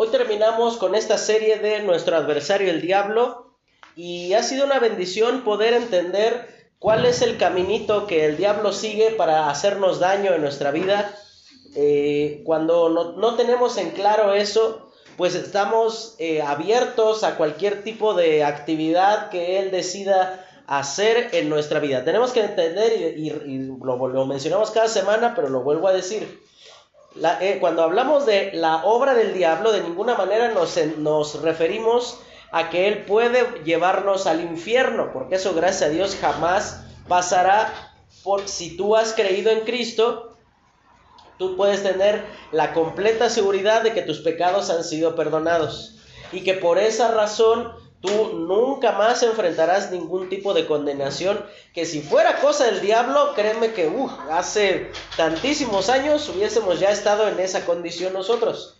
Hoy terminamos con esta serie de nuestro adversario el diablo y ha sido una bendición poder entender cuál es el caminito que el diablo sigue para hacernos daño en nuestra vida. Eh, cuando no, tenemos en claro eso, pues estamos eh, abiertos a cualquier tipo de actividad que él decida hacer en nuestra vida. Tenemos que entender, y, lo, mencionamos cada semana, pero lo vuelvo a decir, eh, cuando hablamos de la obra del diablo, de ninguna manera nos, nos referimos a que Él puede llevarnos al infierno, porque eso gracias a Dios jamás pasará por si tú has creído en Cristo, tú puedes tener la completa seguridad de que tus pecados han sido perdonados y que por esa razón Tú nunca más enfrentarás ningún tipo de condenación que si fuera cosa del diablo, créeme que uh, hace tantísimos años hubiésemos ya estado en esa condición nosotros.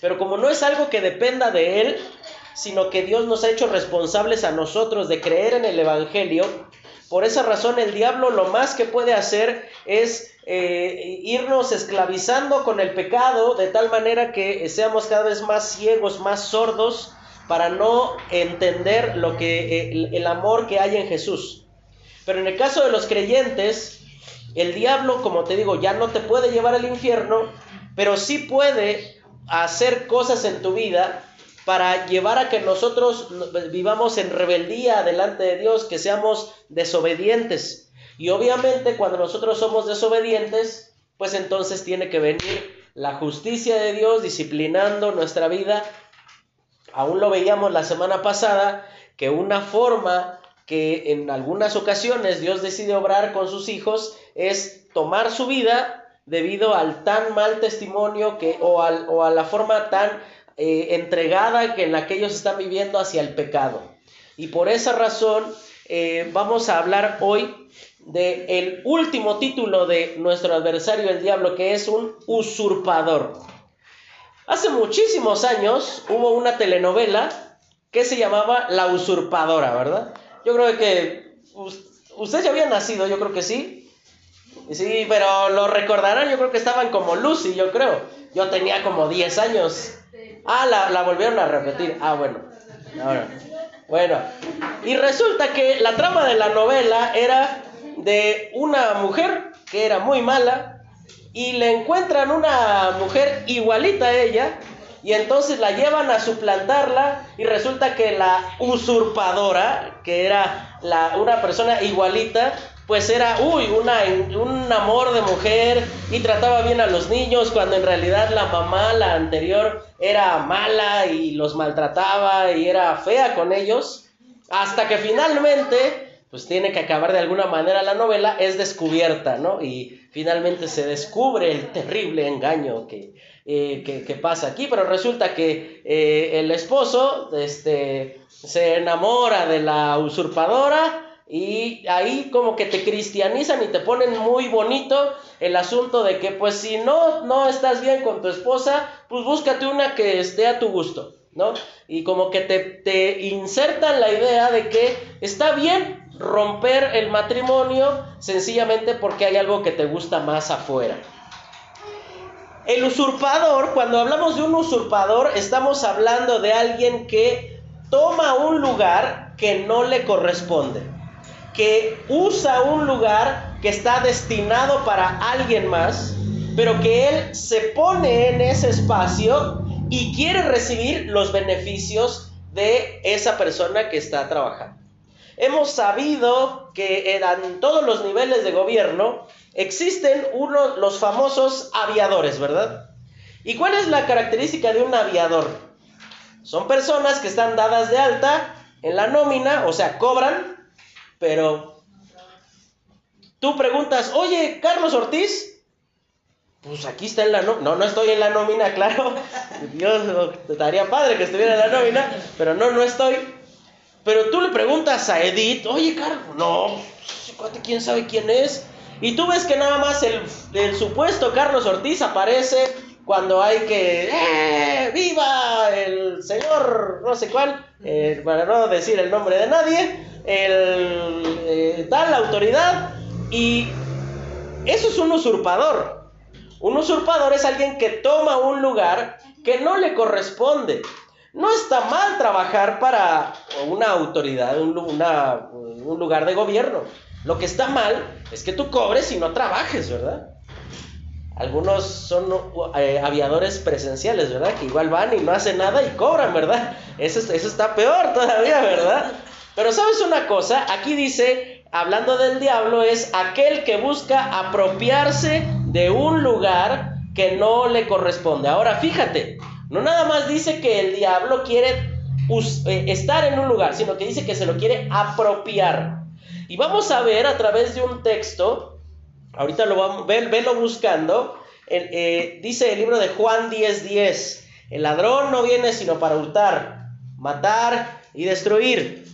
Pero como no es algo que dependa de Él, sino que Dios nos ha hecho responsables a nosotros de creer en el Evangelio, por esa razón el diablo lo más que puede hacer es eh, irnos esclavizando con el pecado de tal manera que seamos cada vez más ciegos, más sordos para no entender lo que el, amor que hay en Jesús. Pero en el caso de los creyentes, el diablo, como te digo, ya no te puede llevar al infierno, pero sí puede hacer cosas en tu vida para llevar a que nosotros vivamos en rebeldía delante de Dios, que seamos desobedientes. Y obviamente cuando nosotros somos desobedientes, pues entonces tiene que venir la justicia de Dios disciplinando nuestra vida aún lo veíamos la semana pasada, que una forma que en algunas ocasiones Dios decide obrar con sus hijos es tomar su vida debido al tan mal testimonio que, o, o a la forma tan eh, entregada que en la que ellos están viviendo hacia el pecado. Y por esa razón eh, vamos a hablar hoy de el último título de nuestro adversario el diablo, que es un usurpador. Hace muchísimos años hubo una telenovela que se llamaba La Usurpadora, ¿verdad? Yo creo que usted ya había nacido, yo creo que sí. Sí, pero lo recordarán, yo creo que estaban como Lucy, yo creo. Yo tenía como 10 años. Ah, la, volvieron a repetir. Ah, bueno. Bueno, y resulta que la trama de la novela era de una mujer que era muy mala, y le encuentran una mujer igualita a ella y entonces la llevan a suplantarla y resulta que la usurpadora, que era la, una persona igualita, pues era, uy, una, un amor de mujer y trataba bien a los niños cuando en realidad la mamá, la anterior, era mala y los maltrataba y era fea con ellos, hasta que finalmente pues tiene que acabar de alguna manera la novela, es descubierta, ¿no? Y finalmente se descubre el terrible engaño que, eh, pasa aquí, pero resulta que eh, el esposo este, se enamora de la usurpadora y ahí como que te cristianizan y te ponen muy bonito el asunto de que pues si no, no estás bien con tu esposa, pues búscate una que esté a tu gusto. ¿No? Y como que te, te insertan la idea de que está bien romper el matrimonio sencillamente porque hay algo que te gusta más afuera. El usurpador, cuando hablamos de un usurpador, estamos hablando de alguien que toma un lugar que no le corresponde, que usa un lugar que está destinado para alguien más, pero que él se pone en ese espacio y quiere recibir los beneficios de esa persona que está trabajando. Hemos sabido que en todos los niveles de gobierno existen uno, los famosos aviadores, ¿verdad? ¿Y cuál es la característica de un aviador? Son personas que están dadas de alta en la nómina, o sea, cobran, pero tú preguntas, oye, Carlos Ortiz, pues aquí está en la nómina. No, no estoy en la nómina, claro. Dios, estaría padre que estuviera en la nómina, pero no, no estoy. Pero tú le preguntas a Edith, oye, Carlos, no, quién sabe quién es. Y tú ves que nada más el, supuesto Carlos Ortiz aparece cuando hay que, ¡eh! ¡Viva el señor! No sé cuál, eh, para no decir el nombre de nadie, el eh, tal autoridad. Y eso es un usurpador. Un usurpador es alguien que toma un lugar que no le corresponde. No está mal trabajar para una autoridad, un, lugar de gobierno. Lo que está mal es que tú cobres y no trabajes, ¿verdad? Algunos son eh, aviadores presenciales, ¿verdad? Que igual van y no hacen nada y cobran, ¿verdad? Eso está peor todavía, ¿verdad? Pero sabes una cosa, aquí dice, hablando del diablo, es aquel que busca apropiarse de un lugar que no le corresponde. Ahora, fíjate, no nada más dice que el diablo quiere eh, estar en un lugar, sino que dice que se lo quiere apropiar. Y vamos a ver a través de un texto, ahorita lo vamos, ver, verlo buscando, eh, dice el libro de Juan 10:10, 10, el ladrón no viene sino para hurtar, matar y destruir.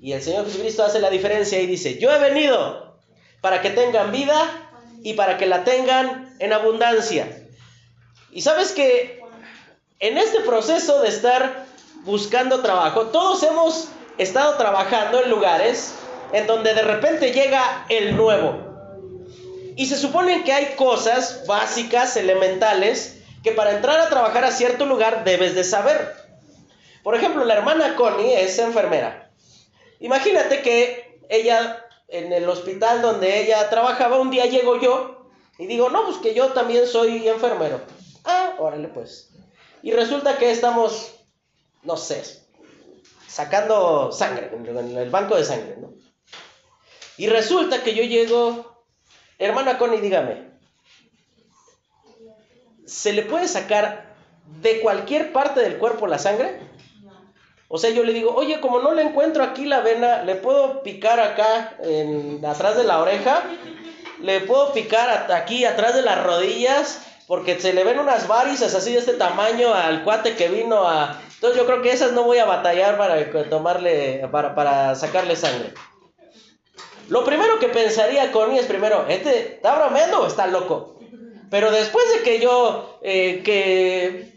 Y el Señor Jesucristo hace la diferencia y dice, yo he venido para que tengan vida y para que la tengan en abundancia. Y sabes que en este proceso de estar buscando trabajo, todos hemos estado trabajando en lugares en donde de repente llega el nuevo. Y se supone que hay cosas básicas, elementales, que para entrar a trabajar a cierto lugar debes de saber. Por ejemplo, la hermana Connie es enfermera. Imagínate que ella, en el hospital donde ella trabajaba, un día llego yo y digo, no, pues que yo también soy enfermero. Ah, órale pues. Y resulta que estamos, no sé, sacando sangre, en el banco de sangre, ¿no? Y resulta que yo llego, hermana Connie, dígame, ¿se le puede sacar de cualquier parte del cuerpo la sangre? O sea, yo le digo, oye, como no le encuentro aquí la vena, ¿le puedo picar acá, en, atrás de la oreja? ¿Le puedo picar aquí, atrás de las rodillas? Porque se le ven unas varices así de este tamaño al cuate que vino a... Entonces yo creo que esas no voy a batallar para tomarle, para, para sacarle sangre. Lo primero que pensaría Connie es primero, ¿este está bromeando o está loco? Pero después de que yo, eh, que,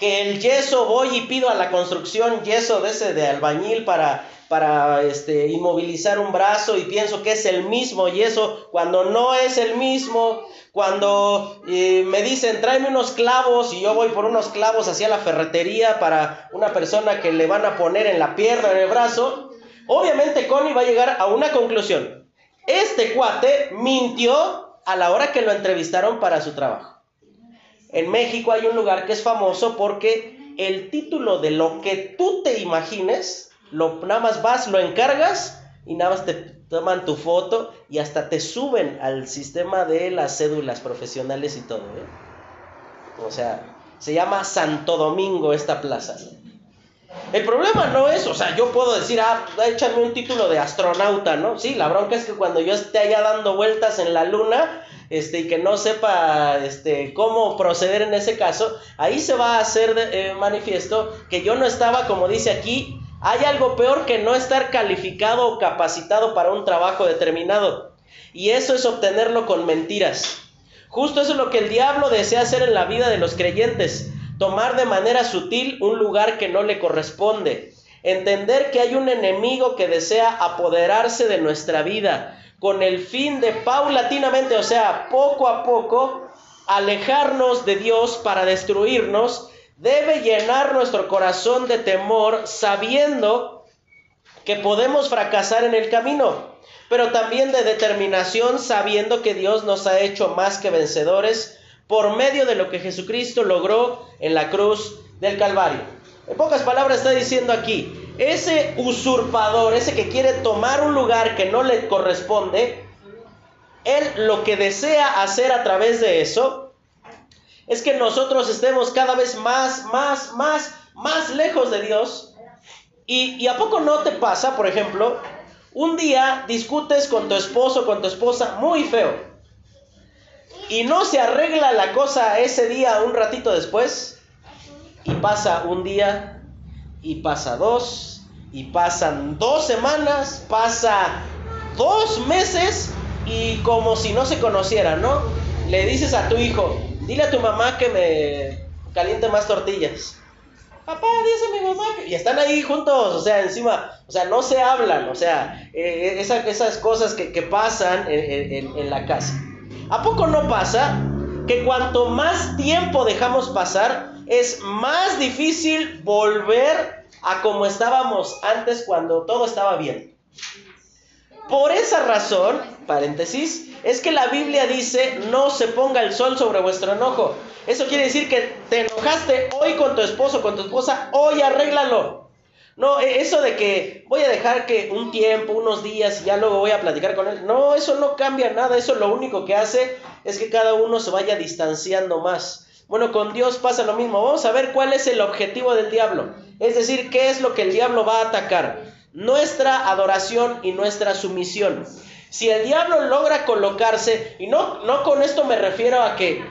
que el yeso voy y pido a la construcción yeso de ese de albañil para, para este, inmovilizar un brazo y pienso que es el mismo yeso cuando no es el mismo, cuando eh, me dicen tráeme unos clavos y yo voy por unos clavos hacia la ferretería para una persona que le van a poner en la pierna, en el brazo, Obviamente Connie va a llegar a una conclusión. Este cuate mintió a la hora que lo entrevistaron para su trabajo. En México hay un lugar que es famoso porque el título de lo que tú te imagines, lo, nada más vas, lo encargas y nada más te toman tu foto y hasta te suben al sistema de las cédulas profesionales y todo. ¿eh? O sea, se llama Santo Domingo esta plaza. El problema no es, o sea, yo puedo decir, ah, échame un título de astronauta, ¿no? Sí, la bronca es que cuando yo esté allá dando vueltas en la luna, este, y que no sepa este, cómo proceder en ese caso, ahí se va a hacer eh, manifiesto que yo no estaba, como dice aquí, hay algo peor que no estar calificado o capacitado para un trabajo determinado. Y eso es obtenerlo con mentiras. Justo eso es lo que el diablo desea hacer en la vida de los creyentes tomar de manera sutil un lugar que no le corresponde, entender que hay un enemigo que desea apoderarse de nuestra vida con el fin de paulatinamente, o sea, poco a poco, alejarnos de Dios para destruirnos, debe llenar nuestro corazón de temor sabiendo que podemos fracasar en el camino, pero también de determinación sabiendo que Dios nos ha hecho más que vencedores por medio de lo que Jesucristo logró en la cruz del Calvario. En pocas palabras está diciendo aquí, ese usurpador, ese que quiere tomar un lugar que no le corresponde, él lo que desea hacer a través de eso es que nosotros estemos cada vez más, más, más, más lejos de Dios. Y, y a poco no te pasa, por ejemplo, un día discutes con tu esposo, con tu esposa muy feo y no se arregla la cosa ese día un ratito después, y pasa un día, y pasa dos, y pasan dos semanas, pasa dos meses, y como si no se conocieran, ¿no? Le dices a tu hijo, dile a tu mamá que me caliente más tortillas. Papá, dice mi mamá que... Y están ahí juntos, o sea, encima, o sea, no se hablan, o sea, eh, esas cosas que, pasan en la casa. ¿A poco no pasa que cuanto más tiempo dejamos pasar, es más difícil volver a como estábamos antes cuando todo estaba bien. Por esa razón, paréntesis, es que la Biblia dice, no se ponga el sol sobre vuestro enojo. Eso quiere decir que te enojaste hoy con tu esposo, con tu esposa, hoy arréglalo. No, e, eso de que voy a dejar que un tiempo, unos días y ya luego voy a platicar con él. No, eso no cambia nada. Eso lo único que hace es que cada uno se vaya distanciando más. Bueno, con Dios pasa lo mismo. Vamos a ver cuál es el objetivo del diablo. Es decir, qué es lo que el diablo va a atacar. Nuestra adoración y nuestra sumisión. Si el diablo logra colocarse, y no, no con esto me refiero a que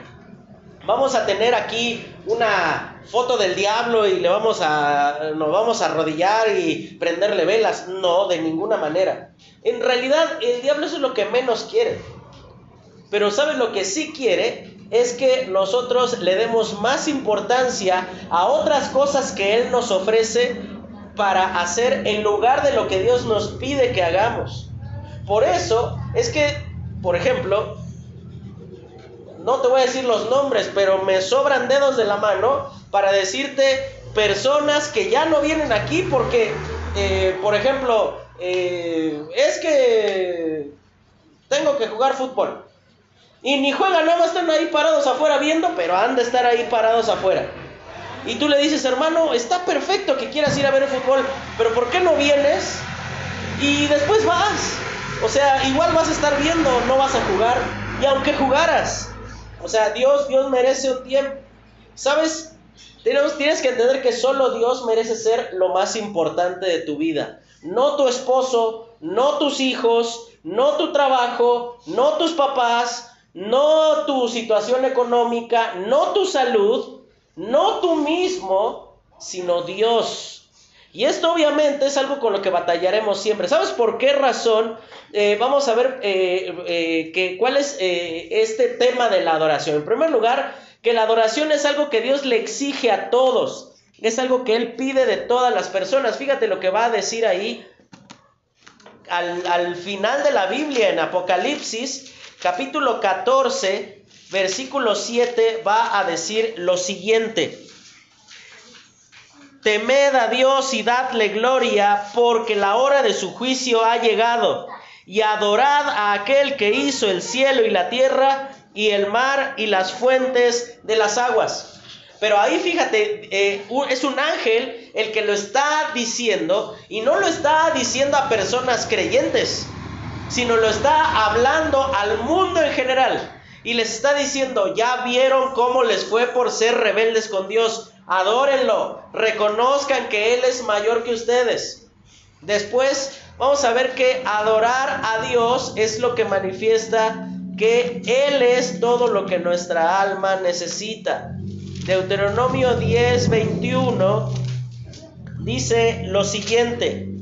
vamos a tener aquí una foto del diablo y le vamos a nos vamos a arrodillar y prenderle velas, no, de ninguna manera. En realidad el diablo es lo que menos quiere. Pero ¿sabes lo que sí quiere? Es que nosotros le demos más importancia a otras cosas que Él nos ofrece para hacer en lugar de lo que Dios nos pide que hagamos. Por eso es que, por ejemplo, no te voy a decir los nombres, pero me sobran dedos de la mano para decirte personas que ya no vienen aquí porque, eh, por ejemplo, eh, es que tengo que jugar fútbol. Y ni juegan, nada más están ahí parados afuera viendo, pero han de estar ahí parados afuera. Y tú le dices, hermano, está perfecto que quieras ir a ver el fútbol, pero ¿por qué no vienes? Y después vas. O sea, igual vas a estar viendo, no vas a jugar. Y aunque jugaras, o sea, Dios, Dios merece un tiempo. ¿Sabes? Tenemos, tienes que entender que solo Dios merece ser lo más importante de tu vida. No tu esposo, no tus hijos, no tu trabajo, no tus papás, no tu situación económica, no tu salud, no tú mismo, sino Dios. Y esto obviamente es algo con lo que batallaremos siempre. ¿Sabes por qué razón? Eh, vamos a ver eh, eh, cuál es este tema de la adoración. En primer lugar, que la adoración es algo que Dios le exige a todos. Es algo que Él pide de todas las personas. Fíjate lo que va a decir ahí al, al final de la Biblia en Apocalipsis, capítulo 14, versículo 7, va a decir lo siguiente. Temed a Dios y dadle gloria, porque la hora de su juicio ha llegado. Y adorad a aquel que hizo el cielo y la tierra, y el mar y las fuentes de las aguas. Pero ahí fíjate, eh, es un ángel el que lo está diciendo, y no lo está diciendo a personas creyentes, sino lo está hablando al mundo en general. Y les está diciendo, ya vieron cómo les fue por ser rebeldes con Dios adórenlo, reconozcan que Él es mayor que ustedes. Después vamos a ver que adorar a Dios es lo que manifiesta que Él es todo lo que nuestra alma necesita. Deuteronomio 10, 21 dice lo siguiente,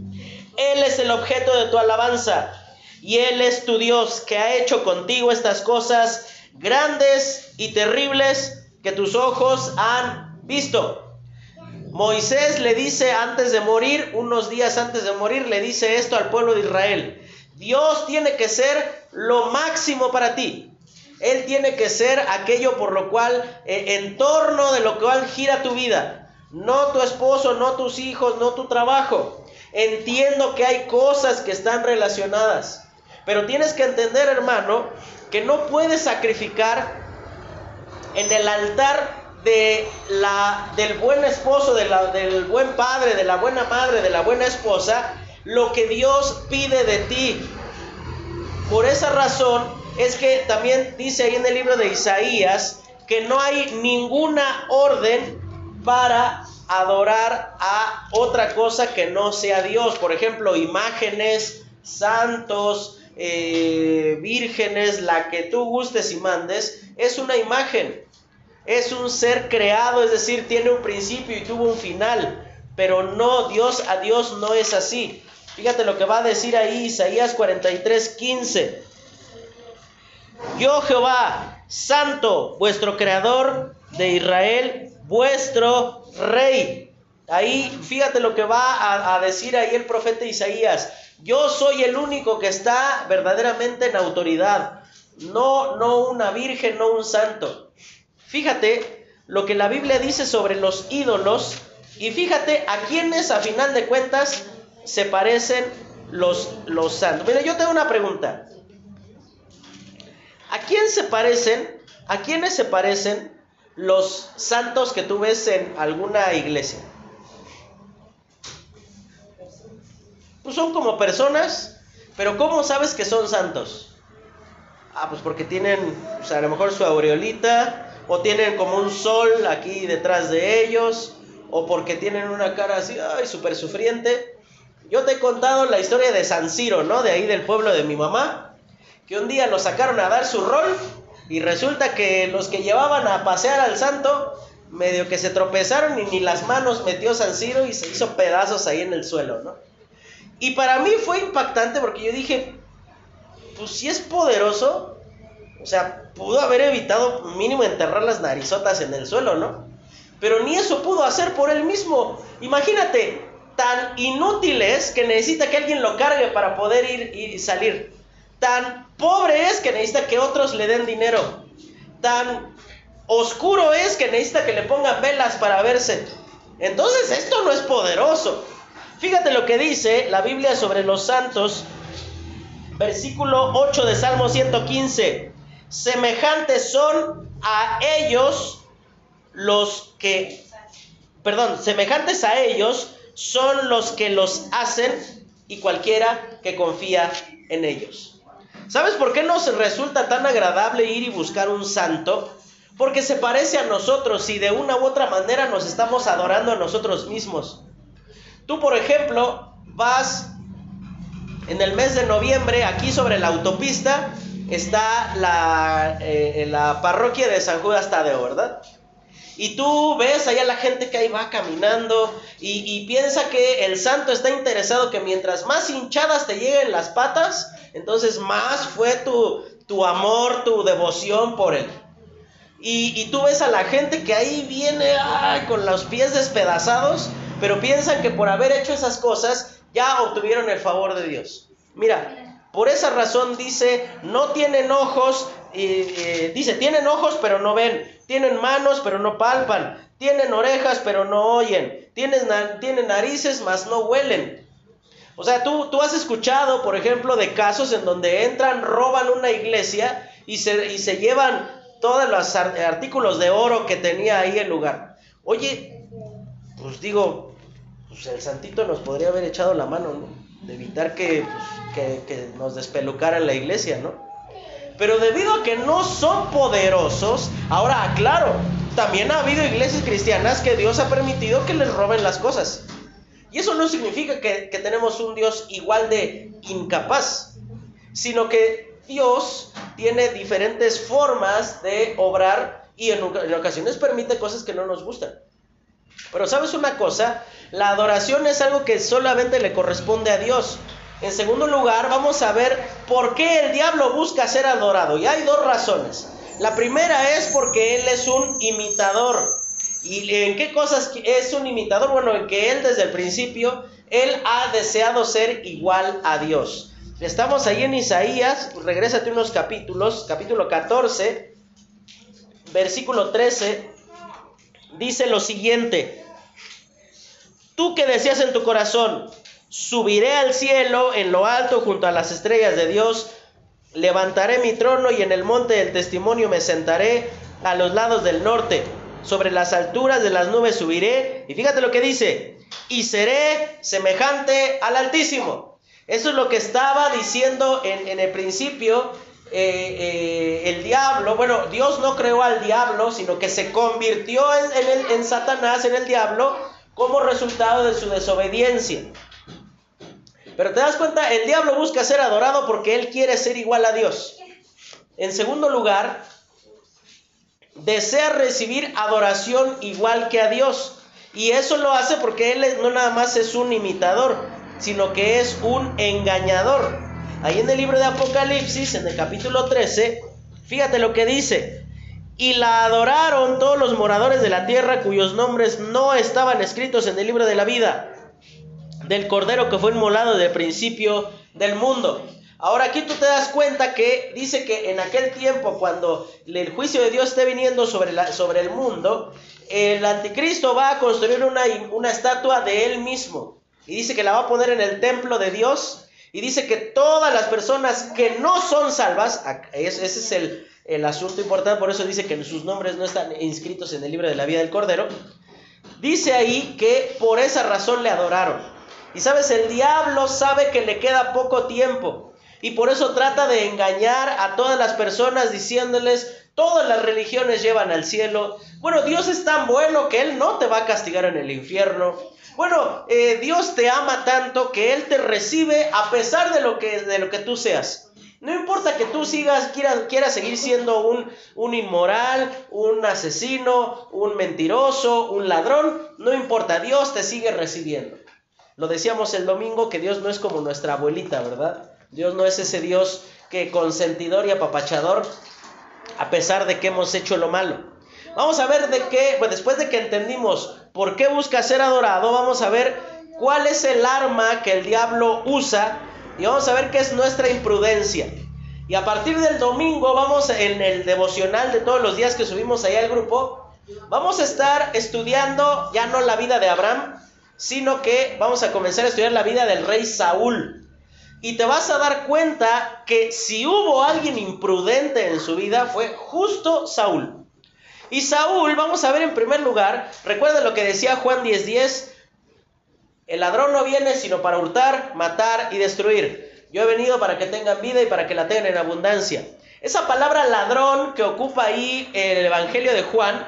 Él es el objeto de tu alabanza y Él es tu Dios que ha hecho contigo estas cosas grandes y terribles que tus ojos han Visto. Moisés le dice antes de morir, unos días antes de morir, le dice esto al pueblo de Israel. Dios tiene que ser lo máximo para ti. Él tiene que ser aquello por lo cual, eh, en torno de lo cual gira tu vida. No tu esposo, no tus hijos, no tu trabajo. Entiendo que hay cosas que están relacionadas. Pero tienes que entender, hermano, que no puedes sacrificar en el altar de la, del buen esposo, de la, del buen padre, de la buena madre, de la buena esposa, lo que Dios pide de ti. Por esa razón es que también dice ahí en el libro de Isaías que no hay ninguna orden para adorar a otra cosa que no sea Dios. Por ejemplo, imágenes, santos, eh, vírgenes, la que tú gustes y mandes, es una imagen es un ser creado, es decir, tiene un principio y tuvo un final. Pero no, Dios a Dios no es así. Fíjate lo que va a decir ahí Isaías 43, 15. Yo Jehová, santo, vuestro creador de Israel, vuestro rey. Ahí, fíjate lo que va a, a, decir ahí el profeta Isaías. Yo soy el único que está verdaderamente en autoridad. No, no una virgen, no un santo. fíjate lo que la Biblia dice sobre los ídolos y fíjate a quienes a final de cuentas se parecen los, los santos. Mira, yo tengo una pregunta. ¿A quién se parecen? ¿A quiénes se parecen los santos que tú ves en alguna iglesia? Pues son como personas, pero ¿cómo sabes que son santos? Ah, pues porque tienen, o sea, a lo mejor su aureolita, o tienen como un sol aquí detrás de ellos, o porque tienen una cara así, ay, súper sufriente. Yo te he contado la historia de San Ciro, ¿no? De ahí del pueblo de mi mamá, que un día lo sacaron a dar su rol y resulta que los que llevaban a pasear al santo, medio que se tropezaron y ni las manos metió San Ciro y se hizo pedazos ahí en el suelo, ¿no? Y para mí fue impactante porque yo dije, pues si es poderoso, o sea, pudo haber evitado mínimo enterrar las narizotas en el suelo, ¿no? Pero ni eso pudo hacer por él mismo. Imagínate, tan inútil es que necesita que alguien lo cargue para poder ir y salir. Tan pobre es que necesita que otros le den dinero. Tan oscuro es que necesita que le pongan velas para verse. Entonces esto no es poderoso. Fíjate lo que dice la Biblia sobre los santos, versículo 8 de Salmo 115. Semejantes son a ellos los que, perdón, semejantes a ellos son los que los hacen y cualquiera que confía en ellos. ¿Sabes por qué nos resulta tan agradable ir y buscar un santo? Porque se parece a nosotros y de una u otra manera nos estamos adorando a nosotros mismos. Tú, por ejemplo, vas en el mes de noviembre, aquí sobre la autopista, está la, eh, la parroquia de San Judas Tadeo, ¿verdad? Y tú ves allá la gente que ahí va caminando y, piensa que el santo está interesado que mientras más hinchadas te lleguen las patas, entonces más fue tu, tu amor, tu devoción por él. Y, tú ves a la gente que ahí viene con los pies despedazados pero piensan que por haber hecho esas cosas ya obtuvieron el favor de Dios. Mira, por esa razón dice, no tienen ojos, dice, tienen ojos pero no ven, tienen manos pero no palpan, tienen orejas pero no oyen, tienen, tienen narices mas no huelen. O sea, tú, tú has escuchado, por ejemplo, de casos en donde entran, roban una iglesia y se, y se llevan todos los artículos de oro que tenía ahí el lugar. Oye, pues digo, pues el santito nos podría haber echado la mano, ¿no? De evitar que, pues, que, que nos despelucaran la iglesia, ¿no? Pero debido a que no son poderosos, ahora aclaro, también ha habido iglesias cristianas que Dios ha permitido que les roben las cosas. Y eso no significa que, que tenemos un Dios igual de incapaz, sino que Dios tiene diferentes formas de obrar y en, en ocasiones permite cosas que no nos gustan. Pero sabes una cosa, la adoración es algo que solamente le corresponde a Dios. En segundo lugar, vamos a ver por qué el diablo busca ser adorado. Y hay dos razones. La primera es porque él es un imitador. ¿Y en qué cosas es un imitador? Bueno, en que él desde el principio, él ha deseado ser igual a Dios. Estamos ahí en Isaías, regrésate unos capítulos, capítulo 14, versículo 13, dice lo siguiente, tú que decías en tu corazón, subiré al cielo en lo alto junto a las estrellas de Dios, levantaré mi trono y en el monte del testimonio me sentaré a los lados del norte, sobre las alturas de las nubes subiré, y fíjate lo que dice, y seré semejante al Altísimo. Eso es lo que estaba diciendo en, en el principio eh, eh, el diablo, bueno, Dios no creó al diablo, sino que se convirtió en, en, el, en Satanás, en el diablo, como resultado de su desobediencia. Pero te das cuenta, el diablo busca ser adorado porque él quiere ser igual a Dios. En segundo lugar, desea recibir adoración igual que a Dios. Y eso lo hace porque él no nada más es un imitador, sino que es un engañador. Ahí en el libro de Apocalipsis, en el capítulo 13, fíjate lo que dice. Y la adoraron todos los moradores de la tierra cuyos nombres no estaban escritos en el libro de la vida del Cordero que fue inmolado de principio del mundo. Ahora aquí tú te das cuenta que dice que en aquel tiempo, cuando el juicio de Dios esté viniendo sobre, sobre el mundo, el anticristo va a construir una, una estatua de él mismo. Y dice que la va a poner en el templo de Dios. Y dice que todas las personas que no son salvas, ese es el, el asunto importante, por eso dice que sus nombres no están inscritos en el libro de la vida del Cordero. Dice ahí que por esa razón le adoraron. Y sabes, el diablo sabe que le queda poco tiempo. Y por eso trata de engañar a todas las personas diciéndoles, todas las religiones llevan al cielo. Bueno, Dios es tan bueno que Él no te va a castigar en el infierno. Bueno, eh, Dios te ama tanto que Él te recibe a pesar de lo que, de lo que tú seas. No importa que tú sigas, quieras, seguir siendo un, un inmoral, un asesino, un mentiroso, un ladrón, no importa, Dios te sigue recibiendo. Lo decíamos el domingo que Dios no es como nuestra abuelita, ¿verdad? Dios no es ese Dios que consentidor y apapachador a pesar de que hemos hecho lo malo. Vamos a ver de qué, pues después de que entendimos por qué busca ser adorado, vamos a ver cuál es el arma que el diablo usa y vamos a ver qué es nuestra imprudencia. Y a partir del domingo vamos en el devocional de todos los días que subimos ahí al grupo, vamos a estar estudiando ya no la vida de Abraham, sino que vamos a comenzar a estudiar la vida del rey Saúl. Y te vas a dar cuenta que si hubo alguien imprudente en su vida fue justo Saúl. Y Saúl, vamos a ver en primer lugar, recuerda lo que decía Juan 10:10, el ladrón no viene sino para hurtar, matar y destruir. Yo he venido para que tengan vida y para que la tengan en abundancia. Esa palabra ladrón que ocupa ahí el Evangelio de Juan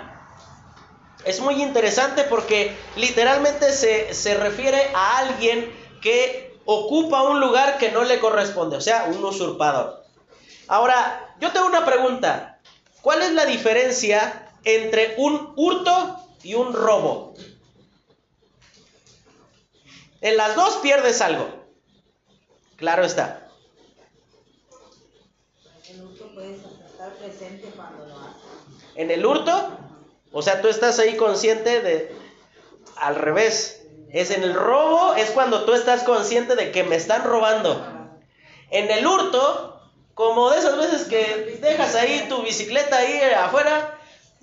es muy interesante porque literalmente se, se refiere a alguien que ocupa un lugar que no le corresponde, o sea, un usurpador. Ahora, yo tengo una pregunta. ¿Cuál es la diferencia entre un hurto y un robo? En las dos pierdes algo. Claro está. El hurto puedes estar presente cuando lo haces. En el hurto, o sea, tú estás ahí consciente de al revés. Es en el robo, es cuando tú estás consciente de que me están robando. En el hurto, como de esas veces que dejas ahí tu bicicleta ahí afuera,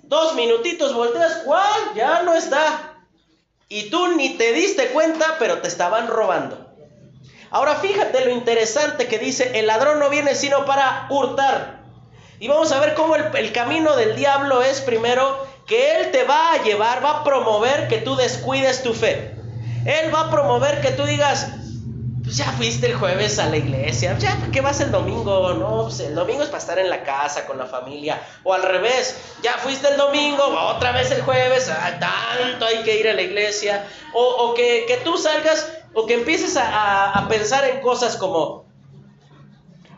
dos minutitos volteas, ¿cuál? Ya no está. Y tú ni te diste cuenta, pero te estaban robando. Ahora fíjate lo interesante que dice, el ladrón no viene sino para hurtar. Y vamos a ver cómo el, el camino del diablo es primero que él te va a llevar, va a promover que tú descuides tu fe. Él va a promover que tú digas, pues ya fuiste el jueves a la iglesia, ya, ¿para qué vas el domingo? No, pues el domingo es para estar en la casa con la familia. O al revés, ya fuiste el domingo, otra vez el jueves, ah, tanto hay que ir a la iglesia. O, que, tú salgas o que empieces a, a pensar en cosas como,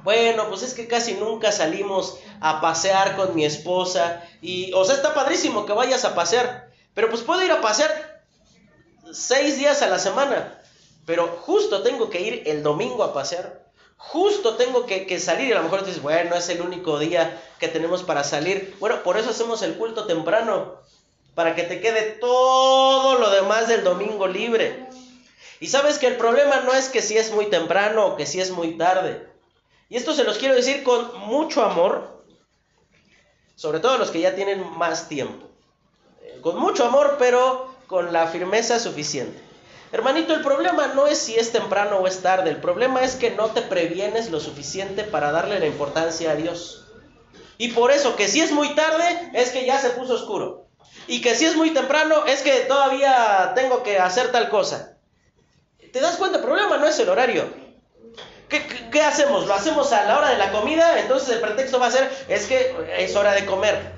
bueno, pues es que casi nunca salimos a pasear con mi esposa. Y, o sea, está padrísimo que vayas a pasear. Pero pues puedo ir a pasear seis días a la semana, pero justo tengo que ir el domingo a pasear. Justo tengo que, salir y a lo mejor dices, bueno, es el único día que tenemos para salir. Bueno, por eso hacemos el culto temprano, para que te quede todo lo demás del domingo libre. Y sabes que el problema no es que si es muy temprano o que si es muy tarde. Y esto se los quiero decir con mucho amor, sobre todo los que ya tienen más tiempo. Eh, con mucho amor, pero con la firmeza suficiente. Hermanito, el problema no es si es temprano o es tarde, el problema es que no te previenes lo suficiente para darle la importancia a Dios. Y por eso que si es muy tarde es que ya se puso oscuro. Y que si es muy temprano es que todavía tengo que hacer tal cosa. ¿Te das cuenta? El problema no es el horario. ¿Qué, qué hacemos? ¿Lo hacemos a la hora de la comida? Entonces el pretexto va a ser, es que es hora de comer.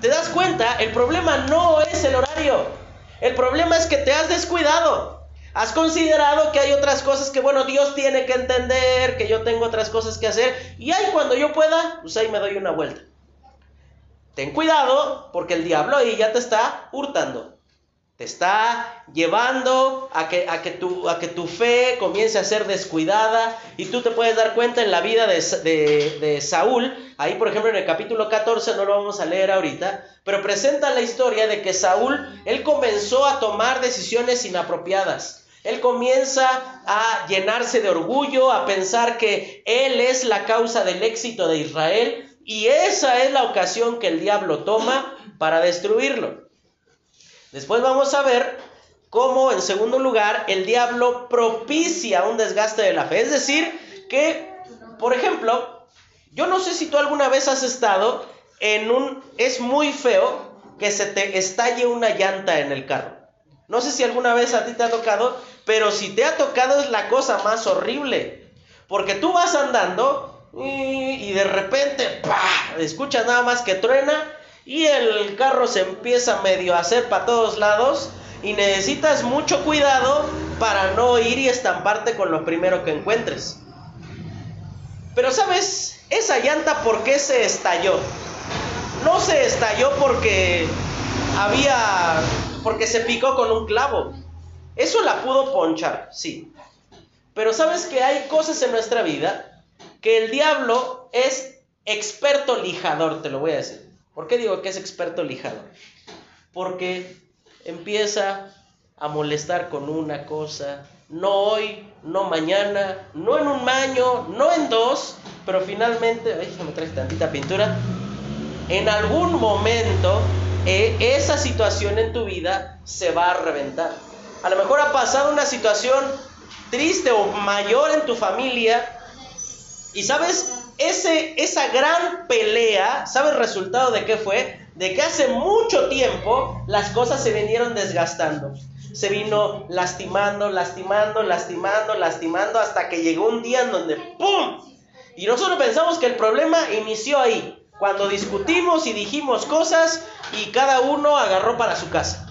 ¿Te das cuenta? El problema no es el horario. El problema es que te has descuidado. Has considerado que hay otras cosas que, bueno, Dios tiene que entender, que yo tengo otras cosas que hacer. Y ahí cuando yo pueda, pues ahí me doy una vuelta. Ten cuidado porque el diablo ahí ya te está hurtando. Te está llevando a que, a que, tu, a que tu fe comience a ser descuidada. Y tú te puedes dar cuenta en la vida de, de Saúl. Ahí, por ejemplo, en el capítulo 14, no lo vamos a leer ahorita pero presenta la historia de que Saúl, él comenzó a tomar decisiones inapropiadas. Él comienza a llenarse de orgullo, a pensar que Él es la causa del éxito de Israel y esa es la ocasión que el diablo toma para destruirlo. Después vamos a ver cómo, en segundo lugar, el diablo propicia un desgaste de la fe. Es decir, que, por ejemplo, yo no sé si tú alguna vez has estado en un... Es muy feo que se te estalle una llanta en el carro. No sé si alguna vez a ti te ha tocado, pero si te ha tocado es la cosa más horrible. Porque tú vas andando y, de repente ¡pah! escuchas nada más que truena y el carro se empieza medio a hacer para todos lados y necesitas mucho cuidado para no ir y estamparte con lo primero que encuentres. Pero sabes, esa llanta, ¿por qué se estalló? No se estalló porque había porque se picó con un clavo. Eso la pudo ponchar, sí. Pero sabes que hay cosas en nuestra vida que el diablo es experto lijador, te lo voy a decir. ¿Por qué digo que es experto lijador? Porque empieza a molestar con una cosa, no hoy, no mañana, no en un año, no en dos, pero finalmente, ay, me trae tantita pintura, en algún momento eh, esa situación en tu vida se va a reventar. A lo mejor ha pasado una situación triste o mayor en tu familia y sabes, esa gran pelea, ¿sabes el resultado de qué fue? De que hace mucho tiempo las cosas se vinieron desgastando. Se vino lastimando, lastimando, lastimando, lastimando, hasta que llegó un día en donde ¡pum! Y nosotros pensamos que el problema inició ahí. Cuando discutimos y dijimos cosas y cada uno agarró para su casa.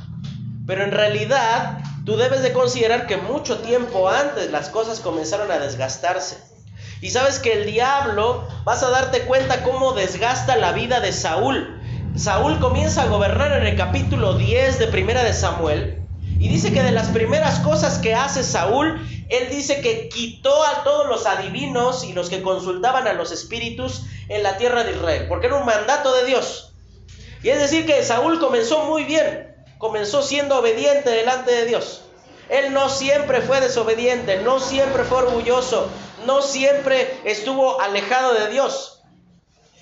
Pero en realidad tú debes de considerar que mucho tiempo antes las cosas comenzaron a desgastarse. Y sabes que el diablo, vas a darte cuenta cómo desgasta la vida de Saúl. Saúl comienza a gobernar en el capítulo 10 de Primera de Samuel. Y dice que de las primeras cosas que hace Saúl él dice que quitó a todos los adivinos y los que consultaban a los espíritus en la tierra de Israel, porque era un mandato de Dios. Y es decir que Saúl comenzó muy bien, comenzó siendo obediente delante de Dios. Él no siempre fue desobediente, no siempre fue orgulloso, no siempre estuvo alejado de Dios.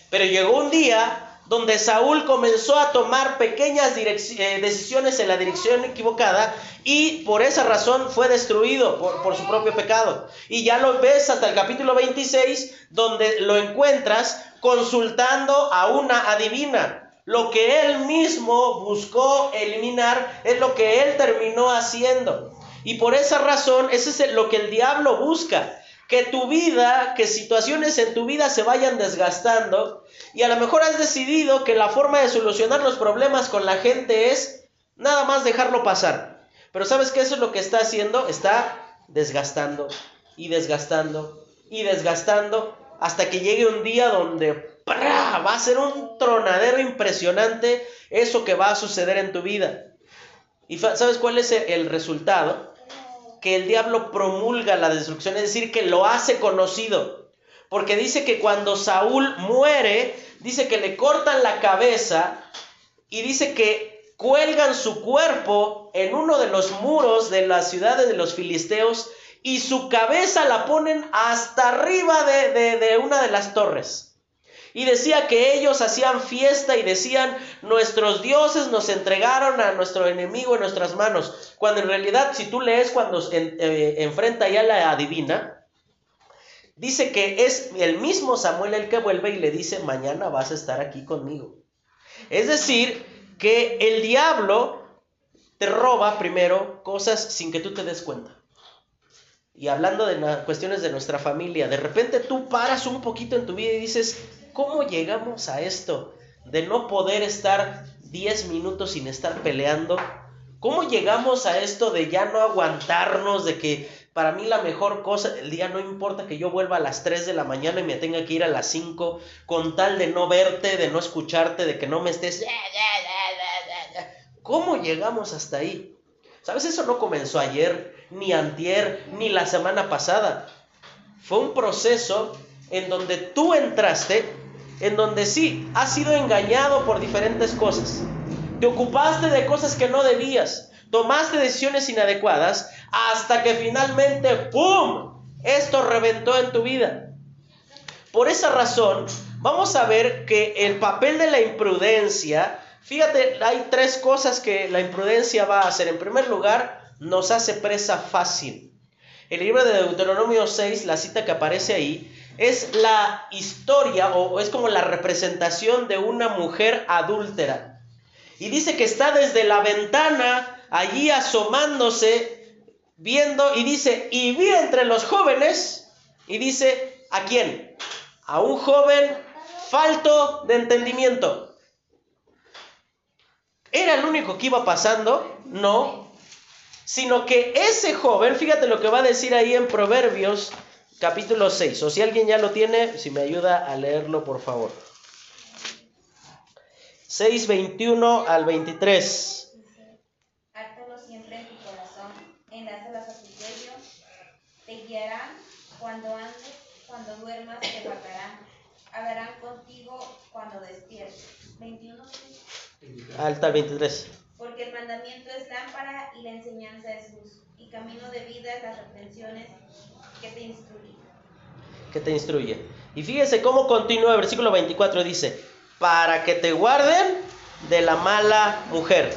Pero llegó un día donde Saúl comenzó a tomar pequeñas eh, decisiones en la dirección equivocada y por esa razón fue destruido por, su propio pecado. Y ya lo ves hasta el capítulo 26, donde lo encuentras consultando a una adivina. Lo que él mismo buscó eliminar es lo que él terminó haciendo. Y por esa razón, ese es lo que el diablo busca que tu vida, que situaciones en tu vida se vayan desgastando y a lo mejor has decidido que la forma de solucionar los problemas con la gente es nada más dejarlo pasar. Pero ¿sabes qué? Eso es lo que está haciendo, está desgastando y desgastando y desgastando hasta que llegue un día donde va a ser un tronadero impresionante eso que va a suceder en tu vida. ¿Y sabes cuál es el resultado? que el diablo promulga la destrucción, es decir, que lo hace conocido. Porque dice que cuando Saúl muere, dice que le cortan la cabeza y dice que cuelgan su cuerpo en uno de los muros de las ciudades de los filisteos y su cabeza la ponen hasta arriba de, una de las torres. Y decía que ellos hacían fiesta y decían, nuestros dioses nos entregaron a nuestro enemigo en nuestras manos. Cuando en realidad, si tú lees cuando eh, enfrenta ya la adivina, dice que es el mismo Samuel el que vuelve y le dice, mañana vas a estar aquí conmigo. Es decir, que el diablo te roba primero cosas sin que tú te des cuenta. Y hablando de cuestiones de nuestra familia, de repente tú paras un poquito en tu vida y dices, ¿Cómo llegamos a esto de no poder estar 10 minutos sin estar peleando? ¿Cómo llegamos a esto de ya no aguantarnos, de que para mí la mejor cosa del día no importa que yo vuelva a las 3 de la mañana y me tenga que ir a las 5 con tal de no verte, de no escucharte, de que no me estés... ¿Cómo llegamos hasta ahí? ¿Sabes? Eso no comenzó ayer, ni antier, ni la semana pasada. Fue un proceso en donde tú entraste en donde sí, has sido engañado por diferentes cosas. Te ocupaste de cosas que no debías. tomaste decisiones inadecuadas hasta que finalmente, ¡pum!, esto reventó en tu vida. Por esa razón, vamos a ver que el papel de la imprudencia, fíjate, hay tres cosas que la imprudencia va a hacer. En primer lugar, nos hace presa fácil. El libro de Deuteronomio 6, la cita que aparece ahí, es la historia o es como la representación de una mujer adúltera. Y dice que está desde la ventana allí asomándose, viendo, y dice, y vi entre los jóvenes, y dice, ¿a quién? A un joven falto de entendimiento. ¿Era el único que iba pasando? No, sino que ese joven, fíjate lo que va a decir ahí en Proverbios capítulo 6, o si alguien ya lo tiene, si me ayuda a leerlo, por favor. 6, 21 al 23. Hártalo siempre en tu corazón, enlázalas a tu cuello, te guiarán cuando andes, cuando duermas, te guardarán, hablarán contigo cuando despiertes. 21. Alta el 23. Porque el mandamiento es lámpara y la enseñanza es luz, y camino de vida las reprensiones que te instruyen. Que te instruye. Y fíjese cómo continúa el versículo 24, dice, para que te guarden de la mala mujer,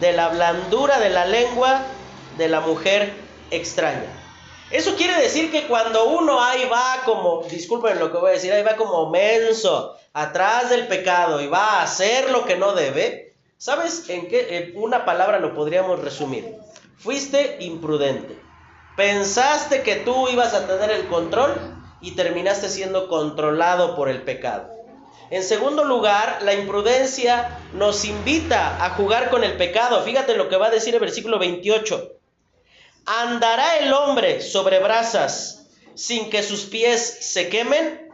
de la blandura de la lengua de la mujer extraña. Eso quiere decir que cuando uno ahí va como, disculpen lo que voy a decir, ahí va como menso, atrás del pecado y va a hacer lo que no debe, ¿Sabes en qué una palabra lo podríamos resumir? Fuiste imprudente. Pensaste que tú ibas a tener el control y terminaste siendo controlado por el pecado. En segundo lugar, la imprudencia nos invita a jugar con el pecado. Fíjate lo que va a decir el versículo 28. ¿Andará el hombre sobre brasas sin que sus pies se quemen?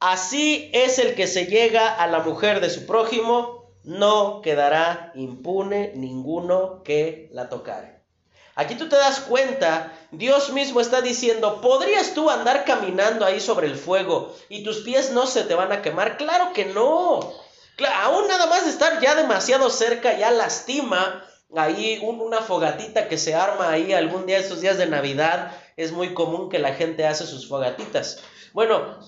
Así es el que se llega a la mujer de su prójimo, no quedará impune ninguno que la tocare. Aquí tú te das cuenta, Dios mismo está diciendo, ¿podrías tú andar caminando ahí sobre el fuego y tus pies no se te van a quemar? Claro que no. aún nada más de estar ya demasiado cerca ya lastima ahí una fogatita que se arma ahí algún día, estos días de Navidad, es muy común que la gente hace sus fogatitas. Bueno,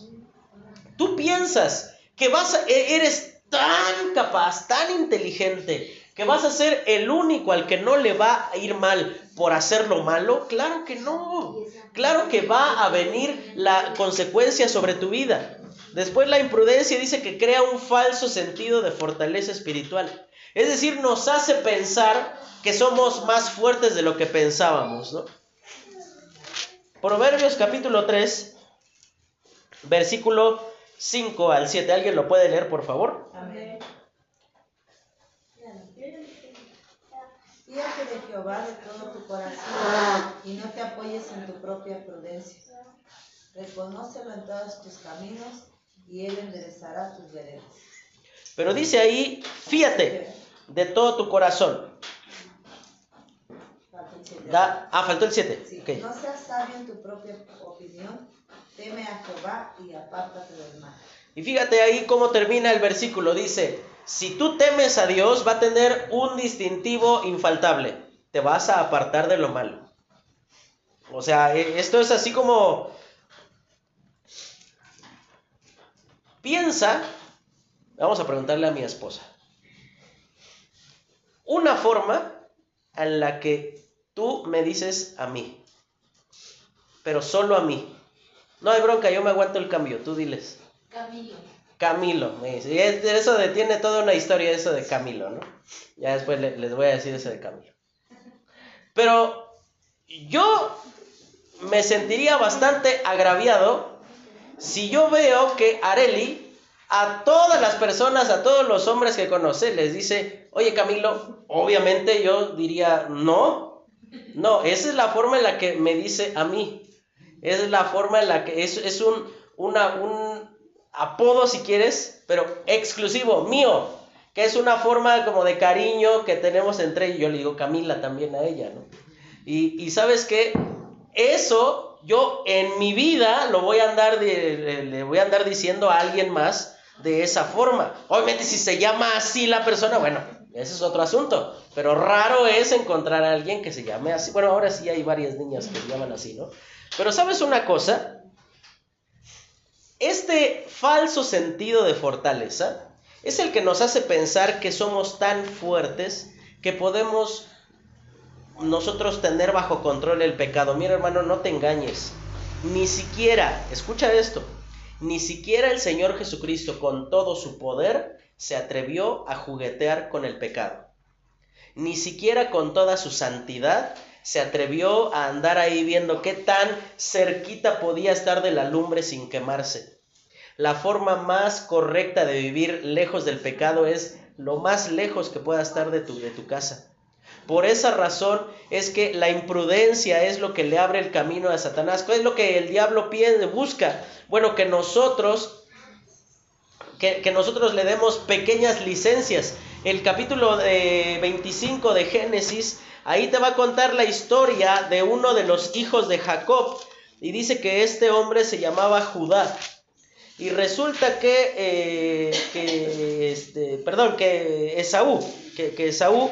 Tú piensas que vas e, eres tan capaz, tan inteligente, que vas a ser el único al que no le va a ir mal por hacer lo malo. Claro que no. Claro que va a venir la consecuencia sobre tu vida. Después la imprudencia dice que crea un falso sentido de fortaleza espiritual. Es decir, nos hace pensar que somos más fuertes de lo que pensábamos, ¿no? Proverbios capítulo 3, versículo 5 al 7. ¿Alguien lo puede leer, por favor? Amén. Fíjate de Jehová de todo tu corazón y no te apoyes en tu propia prudencia. Reconócelo en todos tus caminos y él enderezará tus veredas. Pero dice ahí, fíjate de todo tu corazón. Da, ah, faltó el 7. No seas sabio en tu propia opinión, Teme a Jehová y apártate del mal. Y fíjate ahí cómo termina el versículo. Dice, si tú temes a Dios, va a tener un distintivo infaltable. Te vas a apartar de lo malo. O sea, e, esto es así como... Piensa, vamos a preguntarle a mi esposa, una forma en la que tú me dices a mí, pero solo a mí, no hay bronca, yo me aguanto el cambio, tú diles. Camilo. Camilo, me dice. Eso de, tiene toda una historia, eso de Camilo, ¿no? Ya después les voy a decir eso de Camilo. Pero yo me sentiría bastante agraviado si yo veo que Areli a todas las personas, a todos los hombres que conoce, les dice, oye Camilo, obviamente yo diría, no, no, esa es la forma en la que me dice a mí. Es la forma en la que es, es un, una, un apodo, si quieres, pero exclusivo, mío, que es una forma como de cariño que tenemos entre ellos. Yo le digo Camila también a ella, ¿no? Y, y sabes que eso yo en mi vida lo voy a andar, le voy a andar diciendo a alguien más de esa forma. Obviamente si se llama así la persona, bueno, ese es otro asunto. Pero raro es encontrar a alguien que se llame así. Bueno, ahora sí hay varias niñas que se llaman así, ¿no? Pero sabes una cosa, este falso sentido de fortaleza es el que nos hace pensar que somos tan fuertes que podemos nosotros tener bajo control el pecado. Mira hermano, no te engañes. Ni siquiera, escucha esto, ni siquiera el Señor Jesucristo con todo su poder se atrevió a juguetear con el pecado. Ni siquiera con toda su santidad se atrevió a andar ahí viendo qué tan cerquita podía estar de la lumbre sin quemarse. La forma más correcta de vivir lejos del pecado es lo más lejos que pueda estar de tu, de tu casa. Por esa razón es que la imprudencia es lo que le abre el camino a Satanás. ¿Qué es lo que el diablo pide, busca? Bueno, que nosotros, que, nosotros le demos pequeñas licencias. El capítulo 25 de Génesis, ahí te va a contar la historia de uno de los hijos de Jacob. Y dice que este hombre se llamaba Judá. Y resulta que, eh, este, perdón, que Esaú, que, que Esaú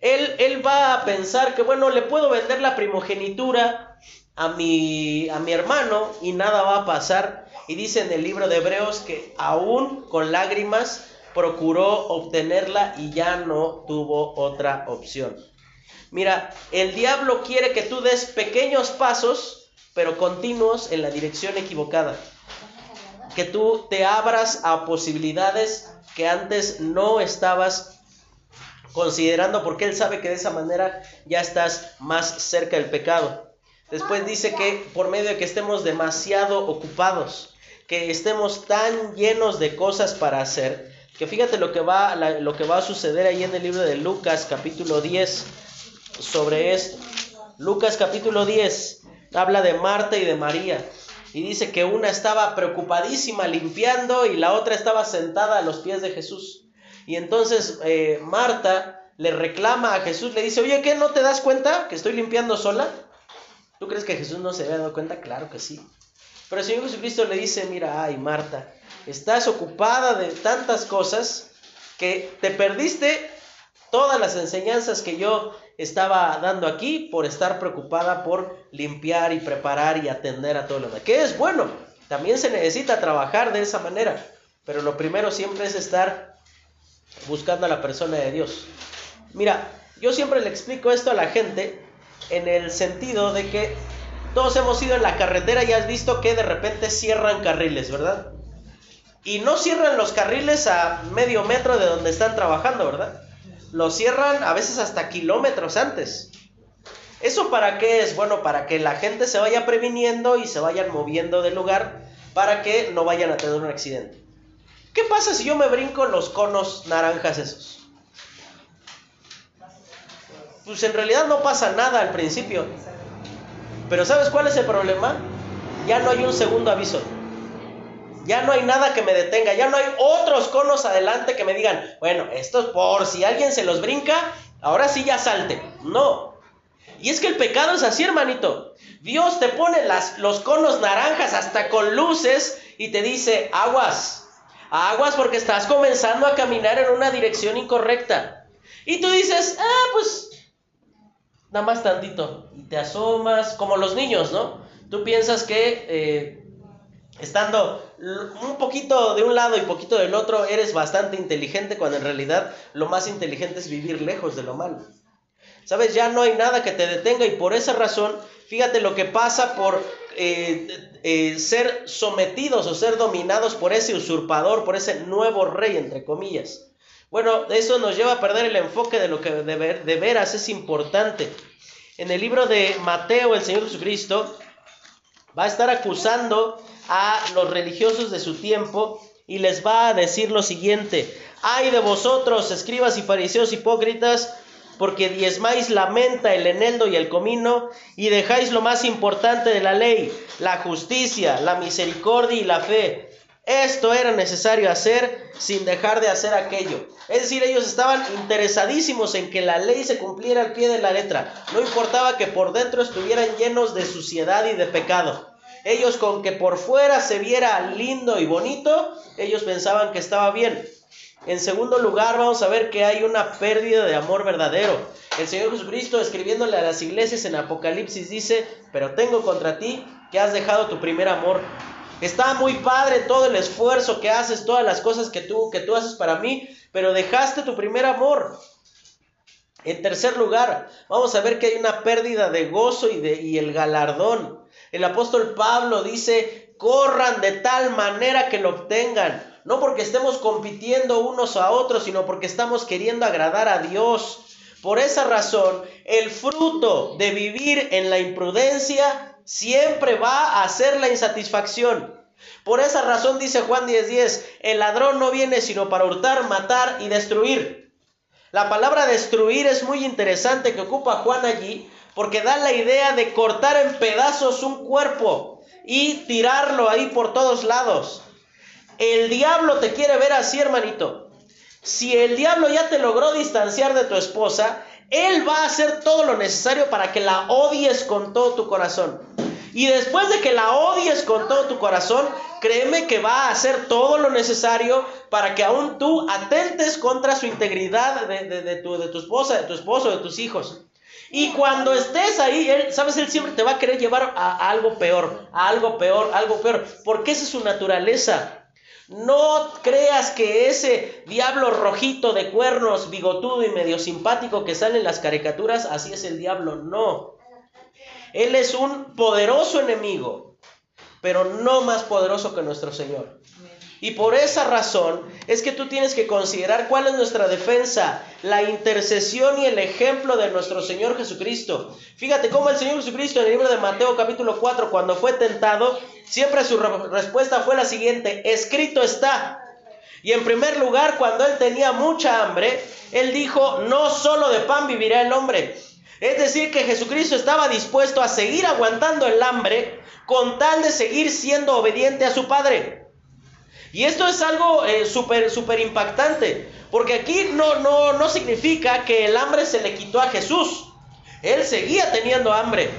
él, va a pensar que, bueno, le puedo vender la primogenitura a mi, a mi hermano y nada va a pasar. Y dice en el libro de Hebreos que aún con lágrimas procuró obtenerla y ya no tuvo otra opción. Mira, el diablo quiere que tú des pequeños pasos, pero continuos en la dirección equivocada. Que tú te abras a posibilidades que antes no estabas considerando porque él sabe que de esa manera ya estás más cerca del pecado. Después dice que por medio de que estemos demasiado ocupados, que estemos tan llenos de cosas para hacer, que fíjate lo que va, lo que va a suceder ahí en el libro de Lucas capítulo 10 sobre esto. Lucas capítulo 10 habla de Marta y de María. Y dice que una estaba preocupadísima limpiando y la otra estaba sentada a los pies de Jesús. Y entonces eh, Marta le reclama a Jesús, le dice, oye, ¿qué? ¿No te das cuenta que estoy limpiando sola? ¿Tú crees que Jesús no se había dado cuenta? Claro que sí. Pero el Señor Jesucristo le dice, mira, ay Marta, estás ocupada de tantas cosas que te perdiste todas las enseñanzas que yo estaba dando aquí por estar preocupada por limpiar y preparar y atender a todo lo demás. Que es bueno, también se necesita trabajar de esa manera, pero lo primero siempre es estar buscando a la persona de Dios. Mira, yo siempre le explico esto a la gente en el sentido de que todos hemos ido en la carretera y has visto que de repente cierran carriles, ¿verdad? Y no cierran los carriles a medio metro de donde están trabajando, ¿verdad? Los cierran a veces hasta kilómetros antes. ¿Eso para qué es? Bueno, para que la gente se vaya previniendo y se vayan moviendo del lugar para que no vayan a tener un accidente. ¿Qué pasa si yo me brinco los conos naranjas esos? Pues en realidad no pasa nada al principio. Pero ¿sabes cuál es el problema? Ya no hay un segundo aviso. Ya no hay nada que me detenga. Ya no hay otros conos adelante que me digan, bueno, esto es por si alguien se los brinca, ahora sí ya salte. No. Y es que el pecado es así, hermanito. Dios te pone las, los conos naranjas hasta con luces y te dice, aguas, Aguas porque estás comenzando a caminar en una dirección incorrecta. Y tú dices, ah, pues, nada más tantito. Y te asomas, como los niños, ¿no? Tú piensas que eh, estando un poquito de un lado y poquito del otro, eres bastante inteligente, cuando en realidad lo más inteligente es vivir lejos de lo malo. ¿Sabes? Ya no hay nada que te detenga y por esa razón, fíjate lo que pasa por eh, eh, ser sometidos o ser dominados por ese usurpador, por ese nuevo rey, entre comillas. Bueno, eso nos lleva a perder el enfoque de lo que de, de veras es importante. En el libro de Mateo, el Señor Jesucristo va a estar acusando a los religiosos de su tiempo y les va a decir lo siguiente, ay de vosotros, escribas y fariseos hipócritas, porque diezmáis la menta, el eneldo y el comino, y dejáis lo más importante de la ley, la justicia, la misericordia y la fe. Esto era necesario hacer sin dejar de hacer aquello. Es decir, ellos estaban interesadísimos en que la ley se cumpliera al pie de la letra. No importaba que por dentro estuvieran llenos de suciedad y de pecado. Ellos con que por fuera se viera lindo y bonito, ellos pensaban que estaba bien. En segundo lugar, vamos a ver que hay una pérdida de amor verdadero. El Señor Jesucristo, escribiéndole a las iglesias en Apocalipsis, dice, pero tengo contra ti que has dejado tu primer amor. Está muy padre todo el esfuerzo que haces, todas las cosas que tú, que tú haces para mí, pero dejaste tu primer amor. En tercer lugar, vamos a ver que hay una pérdida de gozo y, de, y el galardón. El apóstol Pablo dice, corran de tal manera que lo obtengan. No porque estemos compitiendo unos a otros, sino porque estamos queriendo agradar a Dios. Por esa razón, el fruto de vivir en la imprudencia siempre va a ser la insatisfacción. Por esa razón dice Juan 10:10, el ladrón no viene sino para hurtar, matar y destruir. La palabra destruir es muy interesante que ocupa Juan allí porque da la idea de cortar en pedazos un cuerpo y tirarlo ahí por todos lados. El diablo te quiere ver así, hermanito. Si el diablo ya te logró distanciar de tu esposa, él va a hacer todo lo necesario para que la odies con todo tu corazón. Y después de que la odies con todo tu corazón, créeme que va a hacer todo lo necesario para que aún tú atentes contra su integridad de, tu, de tu esposa, de tu esposo, de tus hijos. Y cuando estés ahí, sabes, él siempre te va a querer llevar a, a algo peor, a algo peor, algo peor, porque esa es su naturaleza. No creas que ese diablo rojito de cuernos, bigotudo y medio simpático que sale en las caricaturas, así es el diablo. No. Él es un poderoso enemigo, pero no más poderoso que nuestro Señor. Y por esa razón es que tú tienes que considerar cuál es nuestra defensa, la intercesión y el ejemplo de nuestro Señor Jesucristo. Fíjate cómo el Señor Jesucristo en el libro de Mateo capítulo 4, cuando fue tentado, siempre su respuesta fue la siguiente, escrito está. Y en primer lugar, cuando él tenía mucha hambre, él dijo, no solo de pan vivirá el hombre. Es decir, que Jesucristo estaba dispuesto a seguir aguantando el hambre con tal de seguir siendo obediente a su Padre. Y esto es algo eh, súper, súper impactante, porque aquí no, no, no significa que el hambre se le quitó a Jesús. Él seguía teniendo hambre,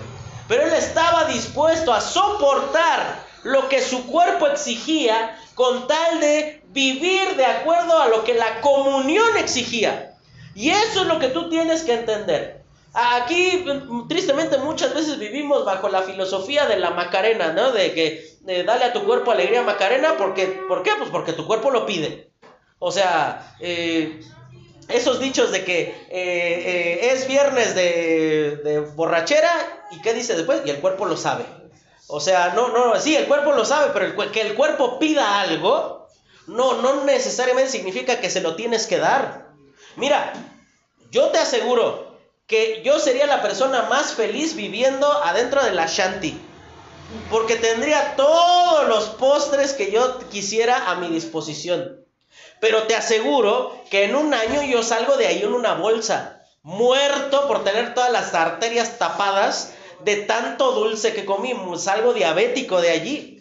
pero él estaba dispuesto a soportar lo que su cuerpo exigía con tal de vivir de acuerdo a lo que la comunión exigía. Y eso es lo que tú tienes que entender. Aquí, tristemente, muchas veces vivimos bajo la filosofía de la Macarena, ¿no? De que dale a tu cuerpo alegría Macarena, porque, ¿por qué? Pues porque tu cuerpo lo pide. O sea, eh, esos dichos de que eh, eh, es viernes de, borrachera, ¿y qué dice después? Y el cuerpo lo sabe. O sea, no, no, sí, el cuerpo lo sabe, pero que el cuerpo pida algo, no, no necesariamente significa que se lo tienes que dar. Mira, yo te aseguro que yo sería la persona más feliz viviendo adentro de la shanty. Porque tendría todos los postres que yo quisiera a mi disposición. Pero te aseguro que en un año yo salgo de ahí en una bolsa, muerto por tener todas las arterias tapadas de tanto dulce que comí. Salgo diabético de allí.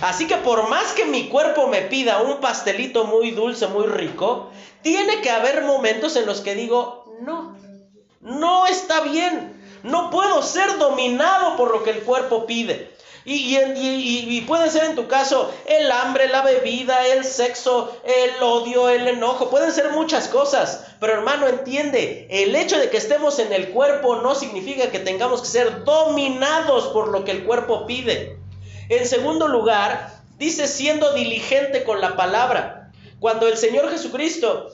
Así que por más que mi cuerpo me pida un pastelito muy dulce, muy rico, tiene que haber momentos en los que digo, no, no está bien. No puedo ser dominado por lo que el cuerpo pide. Y, puede ser en tu caso el hambre, la bebida, el sexo, el odio, el enojo, pueden ser muchas cosas. Pero hermano, entiende, el hecho de que estemos en el cuerpo no significa que tengamos que ser dominados por lo que el cuerpo pide. En segundo lugar, dice siendo diligente con la palabra. Cuando el Señor Jesucristo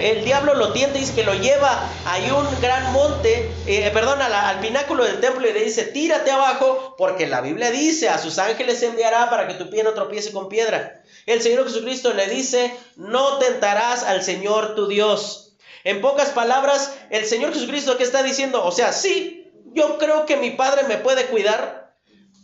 el diablo lo tiende, dice que lo lleva a un gran monte, eh, perdón, al pináculo del templo y le dice, tírate abajo, porque la Biblia dice, a sus ángeles enviará para que tu pie no tropiece con piedra. El Señor Jesucristo le dice, no tentarás al Señor tu Dios. En pocas palabras, el Señor Jesucristo que está diciendo, o sea, sí, yo creo que mi Padre me puede cuidar,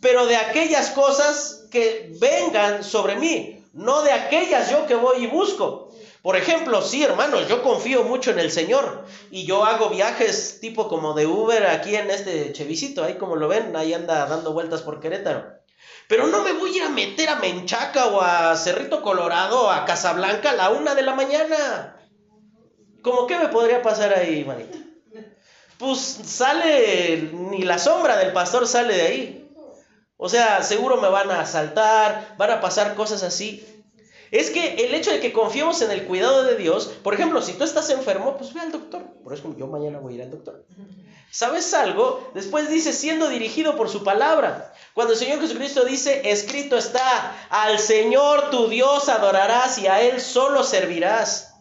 pero de aquellas cosas que vengan sobre mí, no de aquellas yo que voy y busco. Por ejemplo, sí, hermanos, yo confío mucho en el Señor y yo hago viajes tipo como de Uber aquí en este chevisito, ahí como lo ven, ahí anda dando vueltas por Querétaro. Pero no me voy a ir a meter a Menchaca o a Cerrito Colorado a Casablanca a la una de la mañana. ¿Cómo qué me podría pasar ahí, manita? Pues sale, ni la sombra del pastor sale de ahí. O sea, seguro me van a asaltar, van a pasar cosas así. Es que el hecho de que confiemos en el cuidado de Dios, por ejemplo, si tú estás enfermo, pues ve al doctor. Por eso yo mañana voy a ir al doctor. ¿Sabes algo? Después dice, siendo dirigido por su palabra. Cuando el Señor Jesucristo dice, escrito está, al Señor tu Dios adorarás y a Él solo servirás.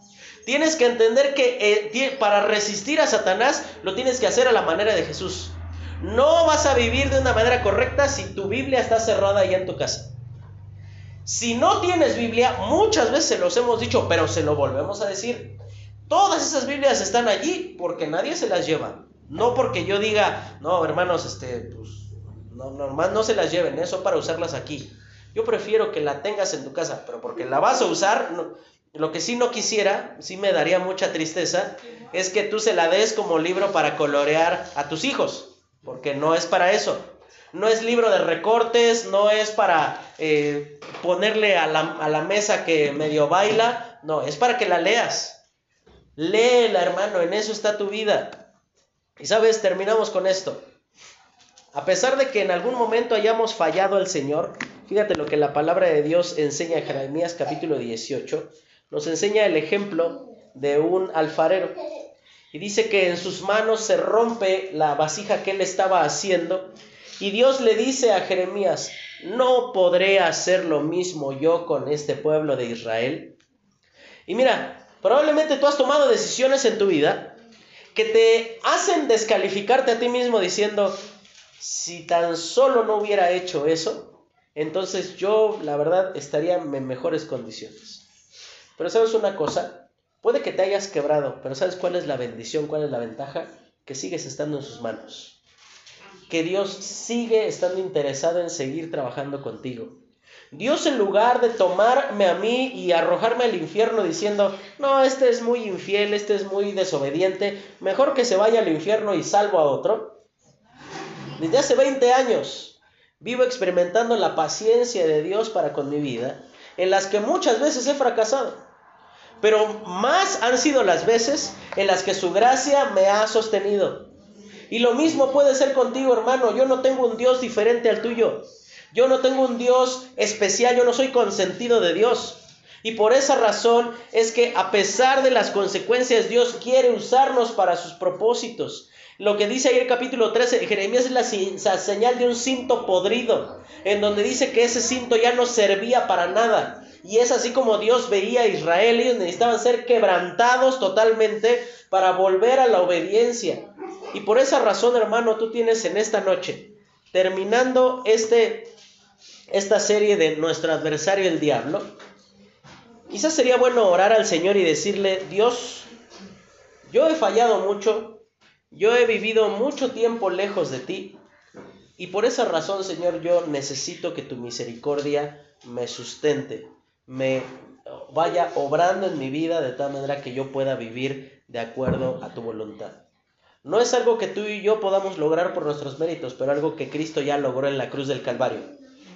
Tienes que entender que eh, para resistir a Satanás lo tienes que hacer a la manera de Jesús. No vas a vivir de una manera correcta si tu Biblia está cerrada allá en tu casa. Si no tienes Biblia, muchas veces se los hemos dicho, pero se lo volvemos a decir. Todas esas Biblias están allí porque nadie se las lleva. No porque yo diga, no, hermanos, este, pues, no, normal, no se las lleven, eso para usarlas aquí. Yo prefiero que la tengas en tu casa, pero porque la vas a usar, lo que sí no quisiera, sí me daría mucha tristeza, es que tú se la des como libro para colorear a tus hijos, porque no es para eso. No es libro de recortes, no es para eh, ponerle a la, a la mesa que medio baila, no, es para que la leas. Léela, hermano, en eso está tu vida. Y sabes, terminamos con esto. A pesar de que en algún momento hayamos fallado al Señor, fíjate lo que la palabra de Dios enseña en Jeremías capítulo 18 nos enseña el ejemplo de un alfarero. Y dice que en sus manos se rompe la vasija que él estaba haciendo. Y Dios le dice a Jeremías, ¿no podré hacer lo mismo yo con este pueblo de Israel? Y mira, probablemente tú has tomado decisiones en tu vida que te hacen descalificarte a ti mismo diciendo, si tan solo no hubiera hecho eso, entonces yo la verdad estaría en mejores condiciones. Pero sabes una cosa, puede que te hayas quebrado, pero ¿sabes cuál es la bendición, cuál es la ventaja? Que sigues estando en sus manos. Que Dios sigue estando interesado en seguir trabajando contigo. Dios en lugar de tomarme a mí y arrojarme al infierno diciendo, no, este es muy infiel, este es muy desobediente, mejor que se vaya al infierno y salvo a otro. Desde hace 20 años vivo experimentando la paciencia de Dios para con mi vida, en las que muchas veces he fracasado. Pero más han sido las veces en las que su gracia me ha sostenido. Y lo mismo puede ser contigo, hermano. Yo no tengo un Dios diferente al tuyo. Yo no tengo un Dios especial. Yo no soy consentido de Dios. Y por esa razón es que a pesar de las consecuencias, Dios quiere usarnos para sus propósitos. Lo que dice ahí el capítulo 13, Jeremías es la señal de un cinto podrido, en donde dice que ese cinto ya no servía para nada. Y es así como Dios veía a Israel, ellos necesitaban ser quebrantados totalmente para volver a la obediencia. Y por esa razón, hermano, tú tienes en esta noche, terminando este, esta serie de nuestro adversario el diablo, quizás sería bueno orar al Señor y decirle, Dios, yo he fallado mucho, yo he vivido mucho tiempo lejos de ti, y por esa razón, Señor, yo necesito que tu misericordia me sustente me vaya obrando en mi vida de tal manera que yo pueda vivir de acuerdo a tu voluntad. No es algo que tú y yo podamos lograr por nuestros méritos, pero algo que Cristo ya logró en la cruz del Calvario.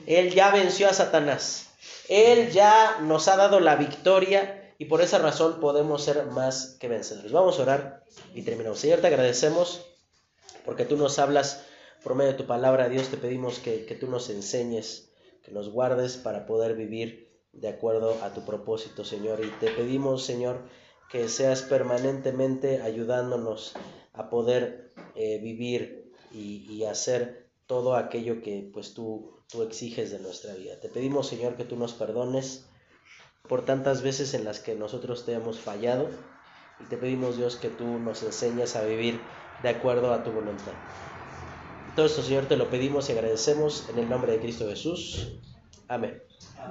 Él ya venció a Satanás. Él ya nos ha dado la victoria y por esa razón podemos ser más que vencedores. Vamos a orar y terminamos. Señor, te agradecemos porque tú nos hablas por medio de tu palabra. Dios, te pedimos que, que tú nos enseñes, que nos guardes para poder vivir de acuerdo a tu propósito, Señor. Y te pedimos, Señor, que seas permanentemente ayudándonos a poder eh, vivir y, hacer todo aquello que pues tú, tú exiges de nuestra vida. Te pedimos, Señor, que tú nos perdones por tantas veces en las que nosotros te hemos fallado. Y te pedimos, Dios, que tú nos enseñes a vivir de acuerdo a tu voluntad. Todo esto, Señor, te lo pedimos y agradecemos en el nombre de Cristo Jesús. Amén.